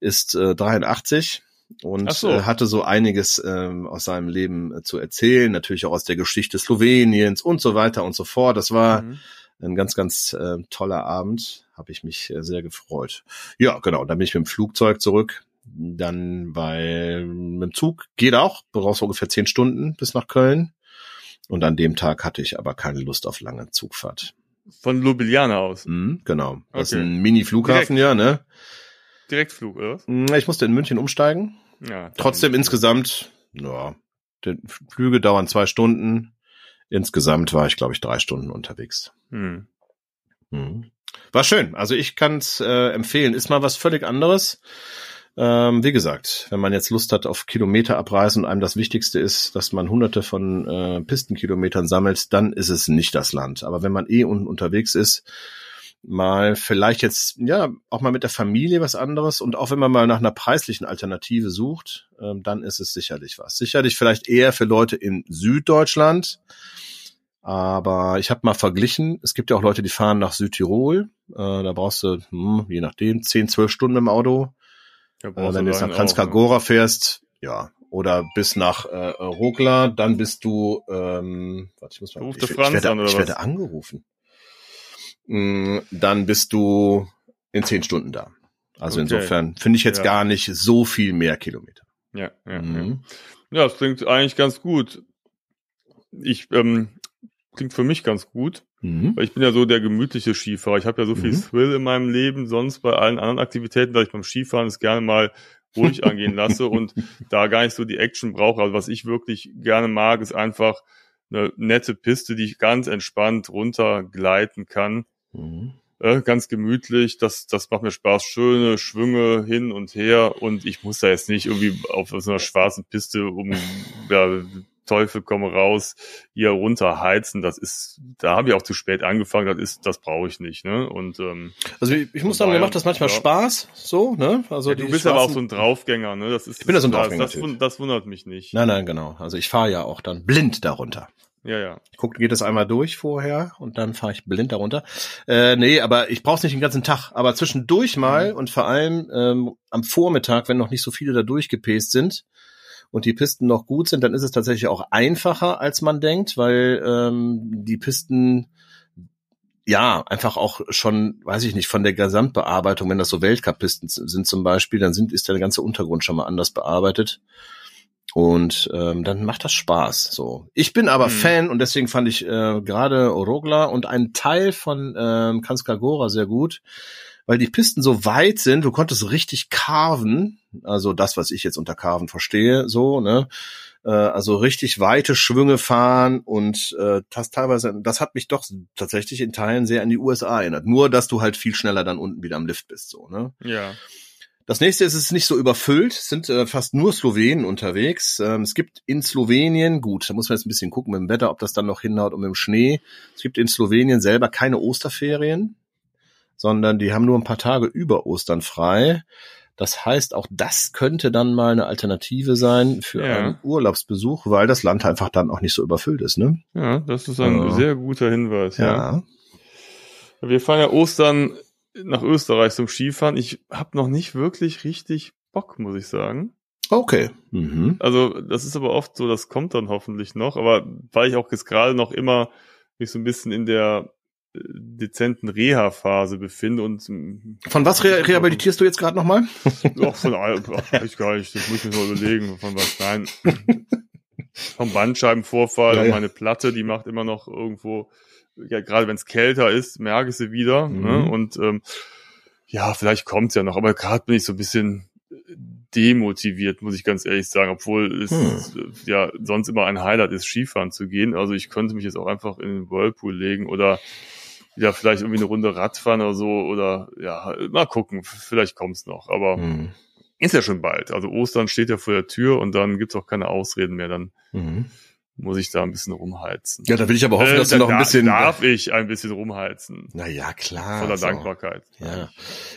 ist äh, 83 und so. äh, hatte so einiges ähm, aus seinem Leben äh, zu erzählen, natürlich auch aus der Geschichte Sloweniens und so weiter und so fort. Das war Mhm. ein ganz, ganz äh, toller Abend. Habe ich mich äh, sehr gefreut. Ja, genau. Dann bin ich mit dem Flugzeug zurück. Dann bei mit dem Zug geht auch, brauchst du ungefähr zehn Stunden bis nach Köln. Und an dem Tag hatte ich aber keine Lust auf lange Zugfahrt. Von Ljubljana aus. Mhm, genau. Das ist Okay. ein Mini-Flughafen, ja, ne? Direktflug, oder? Mm, Ich musste in München umsteigen. Ja. Trotzdem insgesamt, ja, die Flüge dauern zwei Stunden. Insgesamt war ich, glaube ich, drei Stunden unterwegs. Hm. Mhm. War schön. Also ich kann es äh, empfehlen. Ist mal was völlig anderes. Ähm, wie gesagt, wenn man jetzt Lust hat auf Kilometer abreisen und einem das Wichtigste ist, dass man hunderte von äh, Pistenkilometern sammelt, dann ist es nicht das Land. Aber wenn man eh un unterwegs ist, mal vielleicht jetzt, ja, auch mal mit der Familie was anderes und auch wenn man mal nach einer preislichen Alternative sucht, ähm, dann ist es sicherlich was. Sicherlich vielleicht eher für Leute in Süddeutschland, aber ich habe mal verglichen, es gibt ja auch Leute, die fahren nach Südtirol. Äh, da brauchst du, hm, je nachdem, 10, 12 Stunden im Auto. Ja, Äh, wenn du jetzt nach auch, Kranjskagora fährst, ja. Oder bis nach äh, Rokla, dann bist du, ähm, warte, ich muss mal, ich, ich, werde, an, ich werde angerufen. Mm, Dann bist du in 10 Stunden da. Also Okay. insofern finde ich jetzt Ja. gar nicht so viel mehr Kilometer. Ja, ja, ja. Mhm. Ja, das klingt eigentlich ganz gut. Ich, ähm, klingt für mich ganz gut, Mhm. weil ich bin ja so der gemütliche Skifahrer. Ich habe ja so viel Mhm. Thrill in meinem Leben, sonst bei allen anderen Aktivitäten, dass ich beim Skifahren es gerne mal ruhig angehen lasse und da gar nicht so die Action brauche. Also was ich wirklich gerne mag, ist einfach eine nette Piste, die ich ganz entspannt runtergleiten kann. Mhm. äh, ganz gemütlich, das, das macht mir Spaß, schöne Schwünge hin und her und ich muss da jetzt nicht irgendwie auf so einer schwarzen Piste um ja, Teufel komme raus hier runterheizen, das ist, da habe ich auch zu spät angefangen, das ist, das brauche ich nicht, ne? Und ähm, Also ich, ich muss sagen, mir macht das manchmal ja. Spaß, so, ne? Also ja, die du bist aber auch so ein Draufgänger, ne? Das ist, Ich bin ja so ein das, Draufgänger, das, wund- das wundert mich nicht. Nein, nein, genau. Also ich fahre ja auch dann blind darunter. Ja, ja. Ich guck, geht das einmal durch vorher und dann fahre ich blind darunter. Äh, nee, aber ich brauch's nicht den ganzen Tag. Aber zwischendurch mal und vor allem ähm, am Vormittag, wenn noch nicht so viele da durchgepäst sind und die Pisten noch gut sind, dann ist es tatsächlich auch einfacher, als man denkt, weil ähm, die Pisten ja einfach auch schon, weiß ich nicht, von der Gesamtbearbeitung, wenn das so Weltcup-Pisten sind zum Beispiel, dann sind, ist der ganze Untergrund schon mal anders bearbeitet. Und ähm, dann macht das Spaß. So, ich bin aber Mhm. Fan und deswegen fand ich äh, gerade Orogla und einen Teil von ähm, Kanskagora sehr gut, weil die Pisten so weit sind, du konntest richtig carven, also das, was ich jetzt unter carven verstehe, so, ne? Äh, also richtig weite Schwünge fahren und äh, das teilweise, das hat mich doch tatsächlich in Teilen sehr an die USA erinnert. Nur, dass du halt viel schneller dann unten wieder am Lift bist, so, ne? Ja. Das nächste ist, es ist nicht so überfüllt, es sind äh, fast nur Slowenen unterwegs. Ähm, es gibt in Slowenien, gut, da muss man jetzt ein bisschen gucken mit dem Wetter, ob das dann noch hinhaut und mit dem Schnee. Es gibt in Slowenien selber keine Osterferien, sondern die haben nur ein paar Tage über Ostern frei. Das heißt, auch das könnte dann mal eine Alternative sein für Ja. einen Urlaubsbesuch, weil das Land einfach dann auch nicht so überfüllt ist, ne? Ja, das ist ein Ja. sehr guter Hinweis. Ja. Ja. Wir fahren ja Ostern nach Österreich zum Skifahren. Ich habe noch nicht wirklich richtig Bock, muss ich sagen. Okay. Mhm. Also das ist aber oft so, das kommt dann hoffentlich noch. Aber weil ich auch jetzt gerade noch immer mich so ein bisschen in der äh, dezenten Reha-Phase befinde und Von was re rehabilitierst du jetzt gerade nochmal? Auch von allem, ach, weiß ich gar nicht, das muss ich mir mal überlegen, von was, nein. Vom Bandscheibenvorfall Ja, und ja. meine Platte, die macht immer noch irgendwo, ja, gerade wenn es kälter ist, merke ich sie wieder. Mhm. Ne? Und ähm, ja, vielleicht kommt's ja noch, aber gerade bin ich so ein bisschen demotiviert, muss ich ganz ehrlich sagen, obwohl es Hm. ja sonst immer ein Highlight ist, Skifahren zu gehen. Also ich könnte mich jetzt auch einfach in den Whirlpool legen oder wieder vielleicht irgendwie eine Runde Radfahren oder so oder ja, mal gucken, vielleicht kommt's noch. Aber Mhm. ist ja schon bald. Also Ostern steht ja vor der Tür und dann gibt's auch keine Ausreden mehr. Dann Mhm. Muss ich da ein bisschen rumheizen. Ja, da will ich aber hoffen, Äh, dass du da noch ein bisschen. Darf ich ein bisschen rumheizen. Na ja, klar. Voller so. Dankbarkeit. Ja.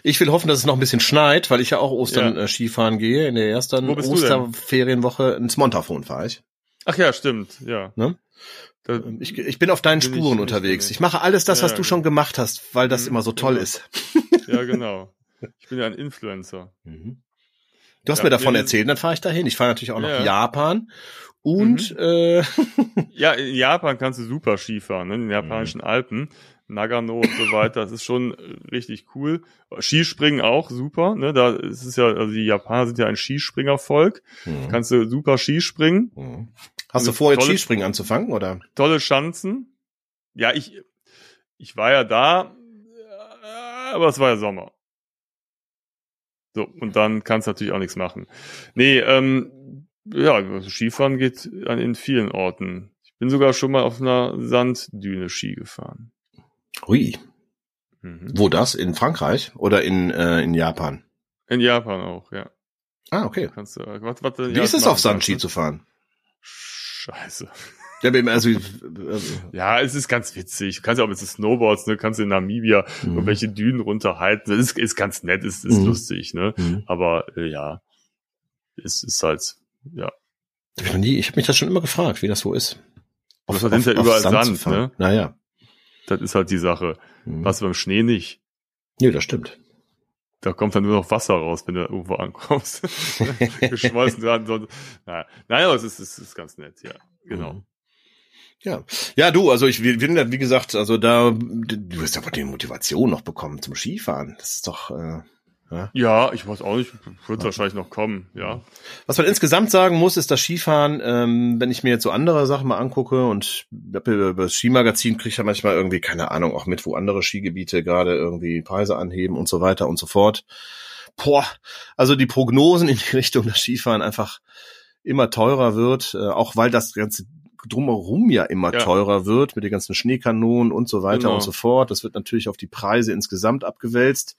Ich will hoffen, dass es noch ein bisschen schneit, weil ich ja auch Ostern Ja. äh, Skifahren gehe. In der ersten du? Osterferienwoche ins Montafon fahre ich. Ach ja, stimmt. Ja. Ne? Da, ich. Ich bin auf deinen Bin ich Spuren nicht unterwegs. Ich mache alles das, Ja, was du genau. schon gemacht hast, weil das Mhm, immer so toll genau. ist. ja, genau. Ich bin ja ein Influencer. Mhm. Du hast Ja, mir davon erzählt, dann fahre ich dahin. Ich fahre natürlich auch nach Ja. Japan und Mhm. äh, Ja, in Japan kannst du super Skifahren, ne? in den japanischen Mhm. Alpen. Nagano und so weiter, das ist schon äh, richtig cool. Skispringen auch super, ne? Da ist es ja, also die Japaner sind ja ein Skispringervolk. Mhm. Kannst du super Skispringen, Mhm. Hast du vor, jetzt Skispringen anzufangen, oder? tolle Schanzen. Ja, ich, ich war ja da, aber es war ja Sommer. So, und dann kannst du natürlich auch nichts machen. Nee, ähm, ja, Skifahren geht an in vielen Orten. Ich bin sogar schon mal auf einer Sanddüne Ski gefahren. Hui. Mhm. Wo das? In Frankreich oder in, äh, in Japan? In Japan auch, ja. Ah, okay. Kannst du, was, was denn Wie ist es auf Sandski zu fahren? Scheiße. Ja, also, äh, Ja, es ist ganz witzig. Du kannst ja auch mit Snowboards, ne, kannst du in Namibia Mhm. irgendwelche Dünen runterhalten. Das ist, ist ganz nett, ist, ist Mhm. lustig, ne? mhm. Aber äh, ja, es ist halt, ja. Ich hab habe mich das schon immer gefragt, wie das so ist. Das sind ja überall Sand, fahren. ne? Naja. Das ist halt die Sache. Mhm. Was beim Schnee nicht. Nee, das stimmt. Da kommt dann nur noch Wasser raus, wenn du irgendwo ankommst. Geschmolzen dran. So. Naja, naja, es ist, es ist ganz nett, ja. Genau. Mhm. Ja. Ja, du, also ich ja, wie gesagt, also da, du wirst ja wohl die Motivation noch bekommen zum Skifahren. Das ist doch, äh, Ja, ich weiß auch nicht, wird wahrscheinlich noch kommen, ja. Was man insgesamt sagen muss, ist das Skifahren, ähm, wenn ich mir jetzt so andere Sachen mal angucke und über das Skimagazin kriege ich ja manchmal irgendwie, keine Ahnung, auch mit, wo andere Skigebiete gerade irgendwie Preise anheben und so weiter und so fort. Boah, also die Prognosen in die Richtung, dass Skifahren einfach immer teurer wird, äh, auch weil das ganze drumherum ja immer Ja. teurer wird mit den ganzen Schneekanonen und so weiter Genau. und so fort. Das wird natürlich auf die Preise insgesamt abgewälzt.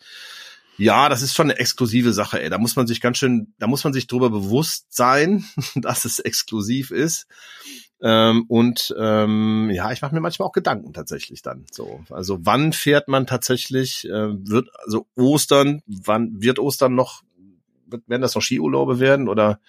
Ja, das ist schon eine exklusive Sache, ey. Da muss man sich ganz schön, da muss man sich drüber bewusst sein, dass es exklusiv ist. Ähm, und ähm, ja, ich mache mir manchmal auch Gedanken tatsächlich dann. So, also wann fährt man tatsächlich? Äh, wird also Ostern? Wann wird Ostern noch? Werden das noch Skiurlaube werden oder?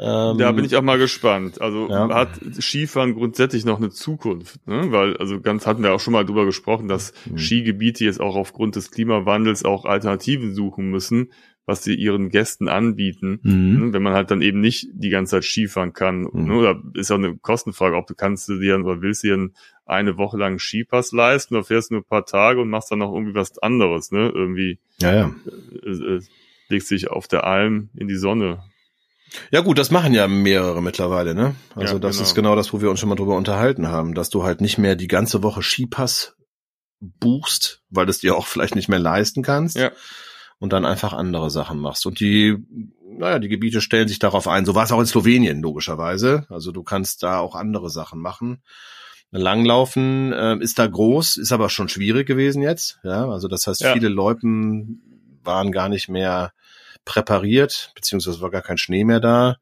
Ähm, Da bin ich auch mal gespannt. Also Ja. hat Skifahren grundsätzlich noch eine Zukunft, ne? Weil, also ganz hatten wir auch schon mal drüber gesprochen, dass Mhm. Skigebiete jetzt auch aufgrund des Klimawandels auch Alternativen suchen müssen, was sie ihren Gästen anbieten. Mhm. Ne? Wenn man halt dann eben nicht die ganze Zeit Skifahren kann. Mhm. Ne? Oder ist ja eine Kostenfrage, ob du kannst du dir oder willst du dir eine Woche lang Skipass leisten oder fährst nur ein paar Tage und machst dann noch irgendwie was anderes, ne? Irgendwie Ja, ja. äh, äh, legst dich auf der Alm in die Sonne. Ja gut, das machen ja mehrere mittlerweile, ne? Also Ja, das genau. ist genau das, wo wir uns schon mal drüber unterhalten haben, dass du halt nicht mehr die ganze Woche Skipass buchst, weil du es dir auch vielleicht nicht mehr leisten kannst. Ja. Und dann einfach andere Sachen machst. Und die, naja, die Gebiete stellen sich darauf ein. So war es auch in Slowenien, logischerweise. Also du kannst da auch andere Sachen machen. Langlaufen äh, ist da groß, ist aber schon schwierig gewesen jetzt. Ja, also das heißt, Ja. viele Loipen waren gar nicht mehr präpariert, beziehungsweise war gar kein Schnee mehr da.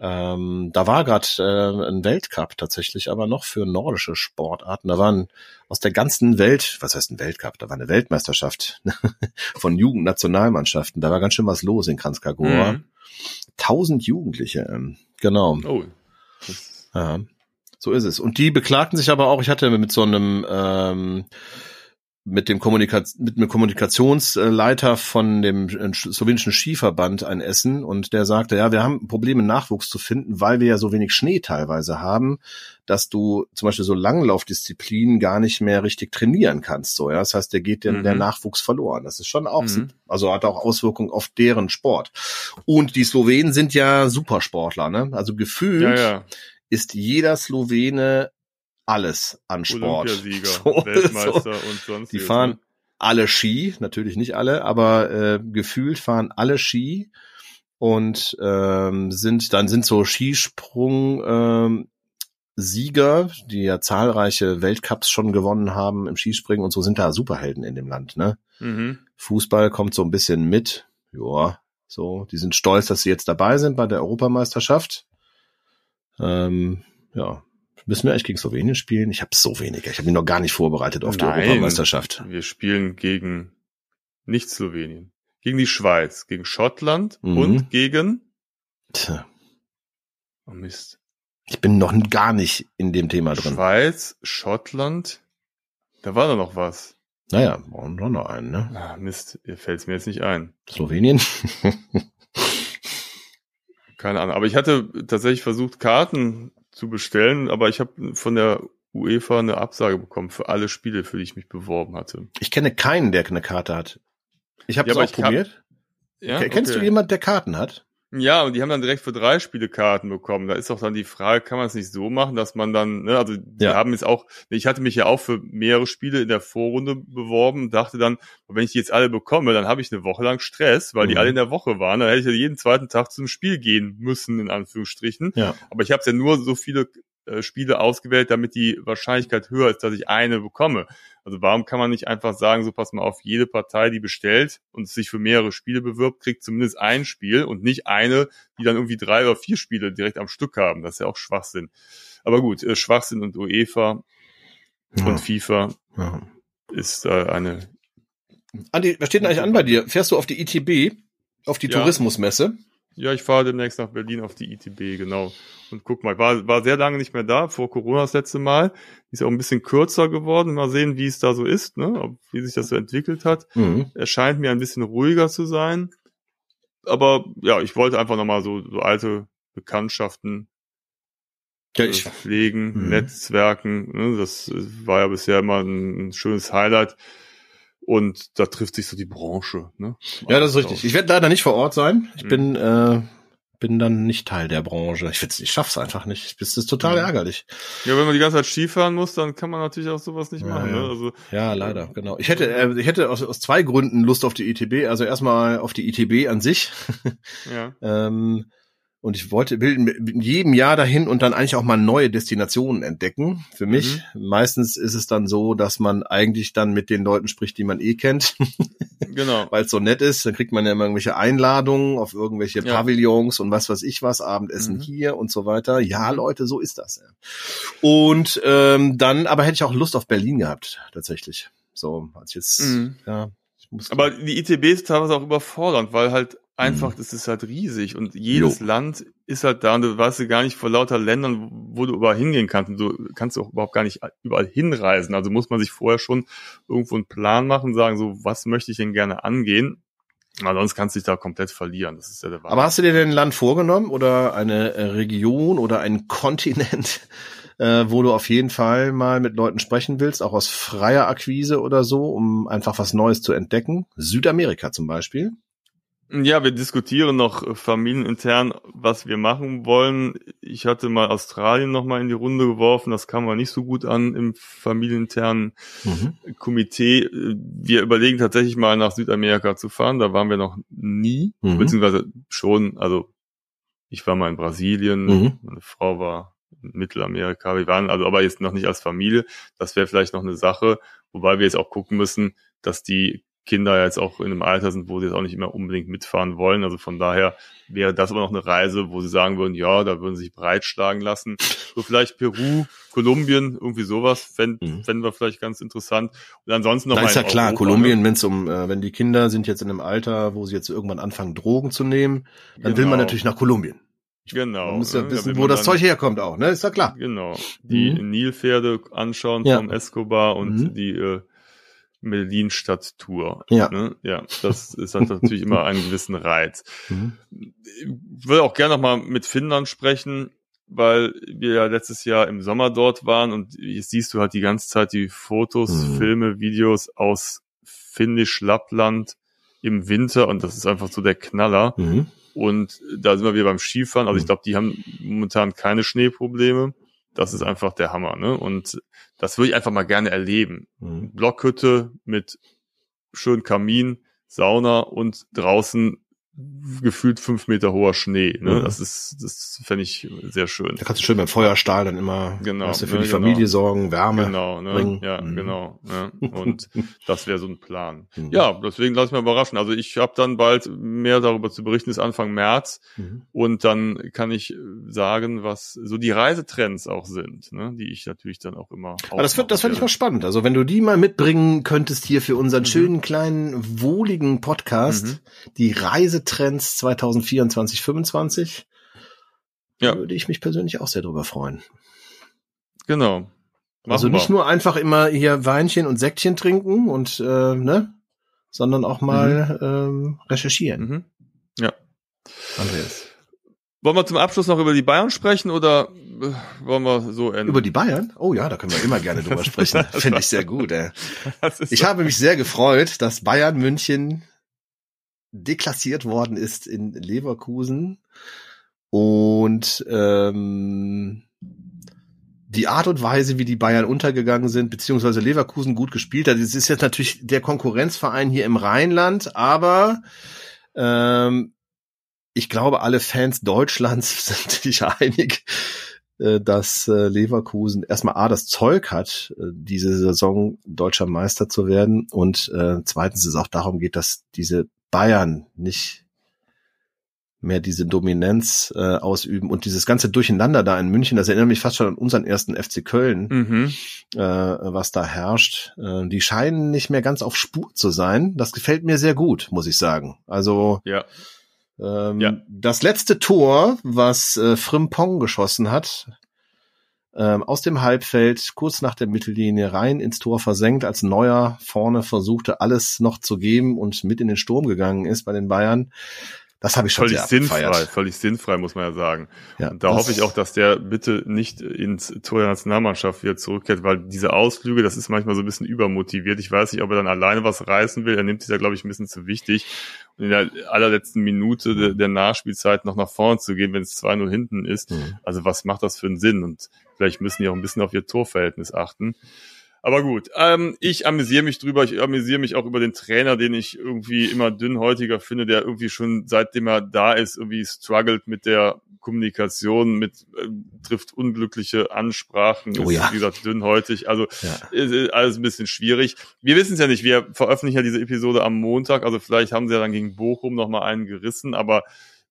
Ähm, da war gerade äh, ein Weltcup tatsächlich, aber noch für nordische Sportarten. Da waren aus der ganzen Welt, was heißt ein Weltcup? Da war eine Weltmeisterschaft von Jugendnationalmannschaften. Da war ganz schön was los in Kranzkagora. Mhm. Tausend Jugendliche, ähm, genau. Oh. Ja, so ist es. Und die beklagten sich aber auch, ich hatte mit so einem ähm, mit dem Kommunika mit einem Kommunikationsleiter von dem äh, slowenischen Skiverband ein Essen und der sagte, ja, wir haben Probleme Nachwuchs zu finden, weil wir ja so wenig Schnee teilweise haben, dass du zum Beispiel so Langlaufdisziplinen gar nicht mehr richtig trainieren kannst. So, ja, das heißt, der geht der, Mhm. der Nachwuchs verloren. Das ist schon auch, Mhm. also hat auch Auswirkungen auf deren Sport. Und die Slowenen sind ja Supersportler, ne? Also gefühlt ja, ja. ist jeder Slowene alles an Sport. So, Weltmeister so. und sonst Die fahren alle Ski, natürlich nicht alle, aber äh, gefühlt fahren alle Ski und ähm, sind dann sind so Skisprung ähm, Sieger, die ja zahlreiche Weltcups schon gewonnen haben im Skispringen und so sind da Superhelden in dem Land, ne? Mhm. Fußball kommt so ein bisschen mit. Ja, so, die sind stolz, dass sie jetzt dabei sind bei der Europameisterschaft. Ähm, ja, müssen wir eigentlich gegen Slowenien spielen? Ich habe so weniger. Ich habe mich noch gar nicht vorbereitet auf die Nein. Europameisterschaft. Wir spielen gegen nicht Slowenien, gegen die Schweiz, gegen Schottland Mhm. und gegen Tja, oh Mist. ich bin noch gar nicht in dem Thema drin. Schweiz, Schottland. Da war da noch was. Naja, brauchen wir noch einen, ne? Ah, Mist, ihr fällt's mir jetzt nicht ein. Slowenien? Keine Ahnung. Aber ich hatte tatsächlich versucht, Karten zu bestellen, aber ich habe von der UEFA eine Absage bekommen für alle Spiele, für die ich mich beworben hatte. Ich kenne keinen, der eine Karte hat. Ich habe Ja, es auch probiert. Ja, Kennst okay. du jemand, der Karten hat? Ja, und die haben dann direkt für drei Spiele Karten bekommen. Da ist doch dann die Frage, kann man es nicht so machen, dass man dann, ne, also die Ja. haben jetzt auch, ich hatte mich ja auch für mehrere Spiele in der Vorrunde beworben, dachte dann, wenn ich die jetzt alle bekomme, dann habe ich eine Woche lang Stress, weil die Mhm. alle in der Woche waren. Dann hätte ich ja jeden zweiten Tag zum Spiel gehen müssen, in Anführungsstrichen. Ja. Aber ich habe ja nur so viele äh, Spiele ausgewählt, damit die Wahrscheinlichkeit höher ist, dass ich eine bekomme. Also warum kann man nicht einfach sagen, so pass mal auf, jede Partei, die bestellt und sich für mehrere Spiele bewirbt, kriegt zumindest ein Spiel und nicht eine, die dann irgendwie drei oder vier Spiele direkt am Stück haben. Das ist ja auch Schwachsinn. Aber gut, äh, Schwachsinn und UEFA und FIFA ja. ist äh, eine. Andi, was steht denn eigentlich an bei dir? Fährst du auf die ITB, auf die Ja. Tourismusmesse? Ja, ich fahre demnächst nach Berlin auf die ITB, genau. Und guck mal, war, war sehr lange nicht mehr da, vor Corona das letzte Mal. Die ist auch ein bisschen kürzer geworden. Mal sehen, wie es da so ist, ne? Wie sich das so entwickelt hat. Mhm. Er scheint mir ein bisschen ruhiger zu sein. Aber ja, ich wollte einfach nochmal so, so alte Bekanntschaften Ja, äh, ich, pflegen, Mhm. Netzwerken. Ne? Das äh, war ja bisher immer ein, ein schönes Highlight. Und da trifft sich so die Branche. Ne? ja, das ist richtig. Ich werde leider nicht vor Ort sein. Ich Mhm. bin, äh, bin dann nicht Teil der Branche. Ich, find's- ich schaff's einfach nicht. Das ist total Mhm. ärgerlich. Ja, wenn man die ganze Zeit Skifahren muss, dann kann man natürlich auch sowas nicht Ja, machen. ja. Ne? Also Ja, leider, genau. Ich hätte, äh, ich hätte aus, aus zwei Gründen Lust auf die ITB. Also erstmal auf die ITB an sich. ja. Ähm, und ich wollte will in jedem Jahr dahin und dann eigentlich auch mal neue Destinationen entdecken. Für mich. Meistens ist es dann so, dass man eigentlich dann mit den Leuten spricht, die man eh kennt, Genau. weil es so nett ist. Dann kriegt man ja immer irgendwelche Einladungen auf irgendwelche Ja. Pavillons und was weiß ich was, Abendessen Mhm. hier und so weiter. Ja, Leute, so ist das. Und ähm, dann, aber hätte ich auch Lust auf Berlin gehabt, tatsächlich. So, als ich jetzt, Mhm. ja. Ich muss Aber die ITB ist teilweise auch überfordernd, weil halt einfach, das ist halt riesig und jedes Jo. Land ist halt da und du weißt ja gar nicht vor lauter Ländern, wo du überall hingehen kannst. Und du kannst auch überhaupt gar nicht überall hinreisen. Also muss man sich vorher schon irgendwo einen Plan machen, sagen so, was möchte ich denn gerne angehen? Weil sonst kannst du dich da komplett verlieren. Das ist ja der Aber hast du dir denn ein Land vorgenommen oder eine äh, Region oder einen Kontinent, äh, wo du auf jeden Fall mal mit Leuten sprechen willst, auch aus freier Akquise oder so, um einfach was Neues zu entdecken? Südamerika zum Beispiel. Ja, wir diskutieren noch äh, familienintern, was wir machen wollen. Ich hatte mal Australien noch mal in die Runde geworfen. Das kam mal nicht so gut an im familieninternen Mhm. Komitee. Wir überlegen tatsächlich mal nach Südamerika zu fahren. Da waren wir noch nie, Mhm. beziehungsweise schon. Also ich war mal in Brasilien, Mhm. meine Frau war in Mittelamerika. Wir waren also aber jetzt noch nicht als Familie. Das wäre vielleicht noch eine Sache, wobei wir jetzt auch gucken müssen, dass die Kinder jetzt auch in einem Alter sind, wo sie jetzt auch nicht immer unbedingt mitfahren wollen. Also von daher wäre das aber noch eine Reise, wo sie sagen würden, ja, da würden sie sich breitschlagen lassen. So vielleicht Peru, Kolumbien, irgendwie sowas, fänden Mhm. fänden wir vielleicht ganz interessant. Und ansonsten noch Da ist ja klar, Europa, Kolumbien, ne? wenn's um, äh, wenn die Kinder sind jetzt in einem Alter, wo sie jetzt irgendwann anfangen, Drogen zu nehmen, dann will man Genau. natürlich nach Kolumbien. Genau. Man muss ja ne? Da wissen, wo das Zeug herkommt auch, ne? Ist ja klar. Genau. Die Mhm. Nilpferde anschauen Ja. vom Escobar und Mhm. die äh, Medellin-Stadt-Tour. Ja. Ne? ja, das ist halt natürlich immer einen gewissen Reiz. Mhm. Ich würde auch gerne noch mal mit Finnland sprechen, weil wir ja letztes Jahr im Sommer dort waren und jetzt siehst du halt die ganze Zeit die Fotos, Mhm. Filme, Videos aus Finnisch Lappland im Winter und das ist einfach so der Knaller. Mhm. Und da sind wir wieder beim Skifahren. Also ich Mhm. glaube, die haben momentan keine Schneeprobleme. Das ist einfach der Hammer, ne? Und das würde ich einfach mal gerne erleben. Mhm. Blockhütte mit schön Kamin, Sauna und draußen gefühlt fünf Meter hoher Schnee. Ne? Mhm. Das ist, das fände ich sehr schön. Da kannst du schön beim Feuerstahl dann immer Genau, weißt du, für ne, die genau. Familie sorgen, Wärme. Genau, ne? bringen. ja, Mhm. genau. Ne? Und das wäre so ein Plan. Mhm. Ja, deswegen lass ich mal überraschen. Also ich habe dann bald mehr darüber zu berichten, ist Anfang März. Mhm. Und dann kann ich sagen, was so die Reisetrends auch sind, ne? die ich natürlich dann auch immer. Aber das wird, das finde ich mal spannend. Also wenn du die mal mitbringen könntest hier für unseren Mhm. schönen kleinen wohligen Podcast, Mhm. die Reisetrends 2024, 25, Ja. würde ich mich persönlich auch sehr drüber freuen. Genau. Machen also nicht wir. nur einfach immer hier Weinchen und Säckchen trinken und äh, ne, sondern auch mal ähm, recherchieren. Mhm. Ja. Andreas. Wollen wir zum Abschluss noch über die Bayern sprechen oder äh, wollen wir so enden? Über die Bayern? Oh ja, da können wir immer gerne drüber sprechen. Finde ich sehr gut. Ey. Ich habe mich sehr gefreut, dass Bayern München deklassiert worden ist in Leverkusen und ähm, die Art und Weise, wie die Bayern untergegangen sind, beziehungsweise Leverkusen gut gespielt hat. Das ist jetzt natürlich der Konkurrenzverein hier im Rheinland, aber ähm, ich glaube, alle Fans Deutschlands sind sich einig, äh, dass äh, Leverkusen erstmal A das Zeug hat, äh, diese Saison deutscher Meister zu werden und äh, zweitens es auch darum geht, dass diese Bayern nicht mehr diese Dominanz äh, ausüben und dieses ganze Durcheinander da in München, das erinnert mich fast schon an unseren ersten FC Köln, Mhm. äh, was da herrscht. Äh, die scheinen nicht mehr ganz auf Spur zu sein. Das gefällt mir sehr gut, muss ich sagen. Also Ja. ähm, Ja. das letzte Tor, was äh, Frimpong geschossen hat, ähm, aus dem Halbfeld, kurz nach der Mittellinie, rein ins Tor versenkt, als Neuer vorne versuchte, alles noch zu geben und mit in den Sturm gegangen ist bei den Bayern. Das habe ich schon Völlig sinnfrei, abgefeiert. völlig sinnfrei, muss man ja sagen. Ja, Und da hoffe ich auch, dass der bitte nicht ins Tor der Nationalmannschaft wieder zurückkehrt, weil diese Ausflüge, das ist manchmal so ein bisschen übermotiviert. Ich weiß nicht, ob er dann alleine was reißen will. Er nimmt sich da, glaube ich, ein bisschen zu wichtig. Und in der allerletzten Minute der, der Nachspielzeit noch nach vorne zu gehen, wenn es 2-0 hinten ist. Mhm. Also was macht das für einen Sinn? Und vielleicht müssen die auch ein bisschen auf ihr Torverhältnis achten. Aber gut, ähm, ich amüsiere mich drüber. Ich amüsiere mich auch über den Trainer, den ich irgendwie immer dünnhäutiger finde, der irgendwie schon seitdem er da ist, irgendwie struggelt mit der Kommunikation, mit äh, trifft unglückliche Ansprachen, Oh ist, ja. wie gesagt, dünnhäutig. Also Ja. ist, ist alles ein bisschen schwierig. Wir wissen es ja nicht. Wir veröffentlichen ja diese Episode am Montag. Also vielleicht haben sie ja dann gegen Bochum noch mal einen gerissen, aber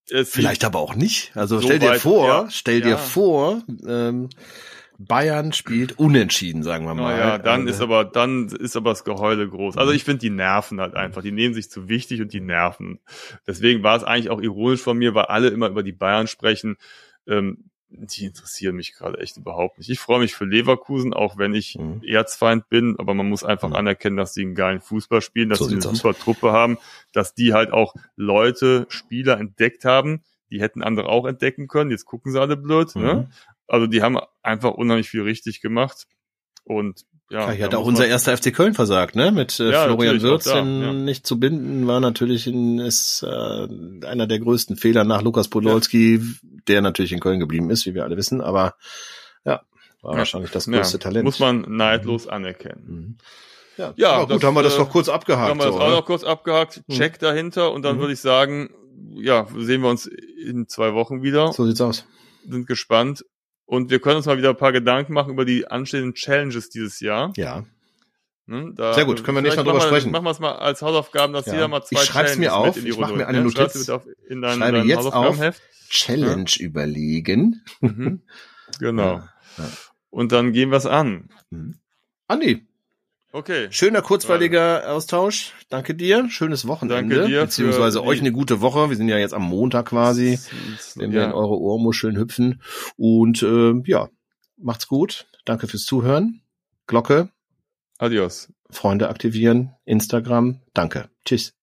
es Vielleicht aber auch nicht. Also So stell dir weit, vor, ja. stell dir Ja. vor, ähm, Bayern spielt unentschieden, sagen wir mal. Naja, dann Äh, ist aber, dann ist aber das Geheule groß. Also ich finde, die nerven halt einfach. Die nehmen sich zu wichtig und die nerven. Deswegen war es eigentlich auch ironisch von mir, weil alle immer über die Bayern sprechen. Ähm, die interessieren mich gerade echt überhaupt nicht. Ich freue mich für Leverkusen, auch wenn ich Mhm. Erzfeind bin, aber man muss einfach Mhm. anerkennen, dass die einen geilen Fußball spielen, dass So sie eine sieht's aus. super Truppe haben, dass die halt auch Leute, Spieler entdeckt haben, die hätten andere auch entdecken können. Jetzt gucken sie alle blöd, Mhm. ne? Also die haben einfach unheimlich viel richtig gemacht. Und ja, Ja, hier hat auch unser erster FC Köln versagt, ne? Mit äh, Ja, Florian Wirtz, da, ja. nicht zu binden, war natürlich ein, ist äh, einer der größten Fehler nach Lukas Podolski. der natürlich in Köln geblieben ist, wie wir alle wissen, aber ja, war Ja. wahrscheinlich das größte Ja, Talent. Muss man neidlos anerkennen. Mhm. Ja, Ja, aber gut, das, haben wir das äh, noch kurz abgehakt. Haben wir das so, auch oder? noch kurz abgehakt. Mhm. Check dahinter und dann Mhm. würde ich sagen, ja, sehen wir uns in zwei Wochen wieder. So sieht's aus. Sind gespannt. Und wir können uns mal wieder ein paar Gedanken machen über die anstehenden Challenges dieses Jahr. Ja. Ne, da, Sehr gut, können wir nächstes Mal drüber sprechen. Machen wir es mal als Hausaufgaben, dass Ja. jeder mal zwei Ich schreib's mir Challenges auf, mit in die ich mach Runde mir eine ne? Schreib's Notiz. auf in dein, Schreibe dein jetzt auf. Challenge überlegen. Mhm. Genau. Ja, ja. Und dann gehen wir es an. Mhm. Andi, Okay. schöner, kurzweiliger Austausch. Danke dir. Schönes Wochenende. Danke dir Beziehungsweise euch eine gute Woche. Wir sind ja jetzt am Montag quasi, wenn wir in Ja. eure Ohrmuscheln hüpfen. Und äh, ja, macht's gut. Danke fürs Zuhören. Glocke, Adios. Freunde aktivieren, Instagram. Danke. Tschüss.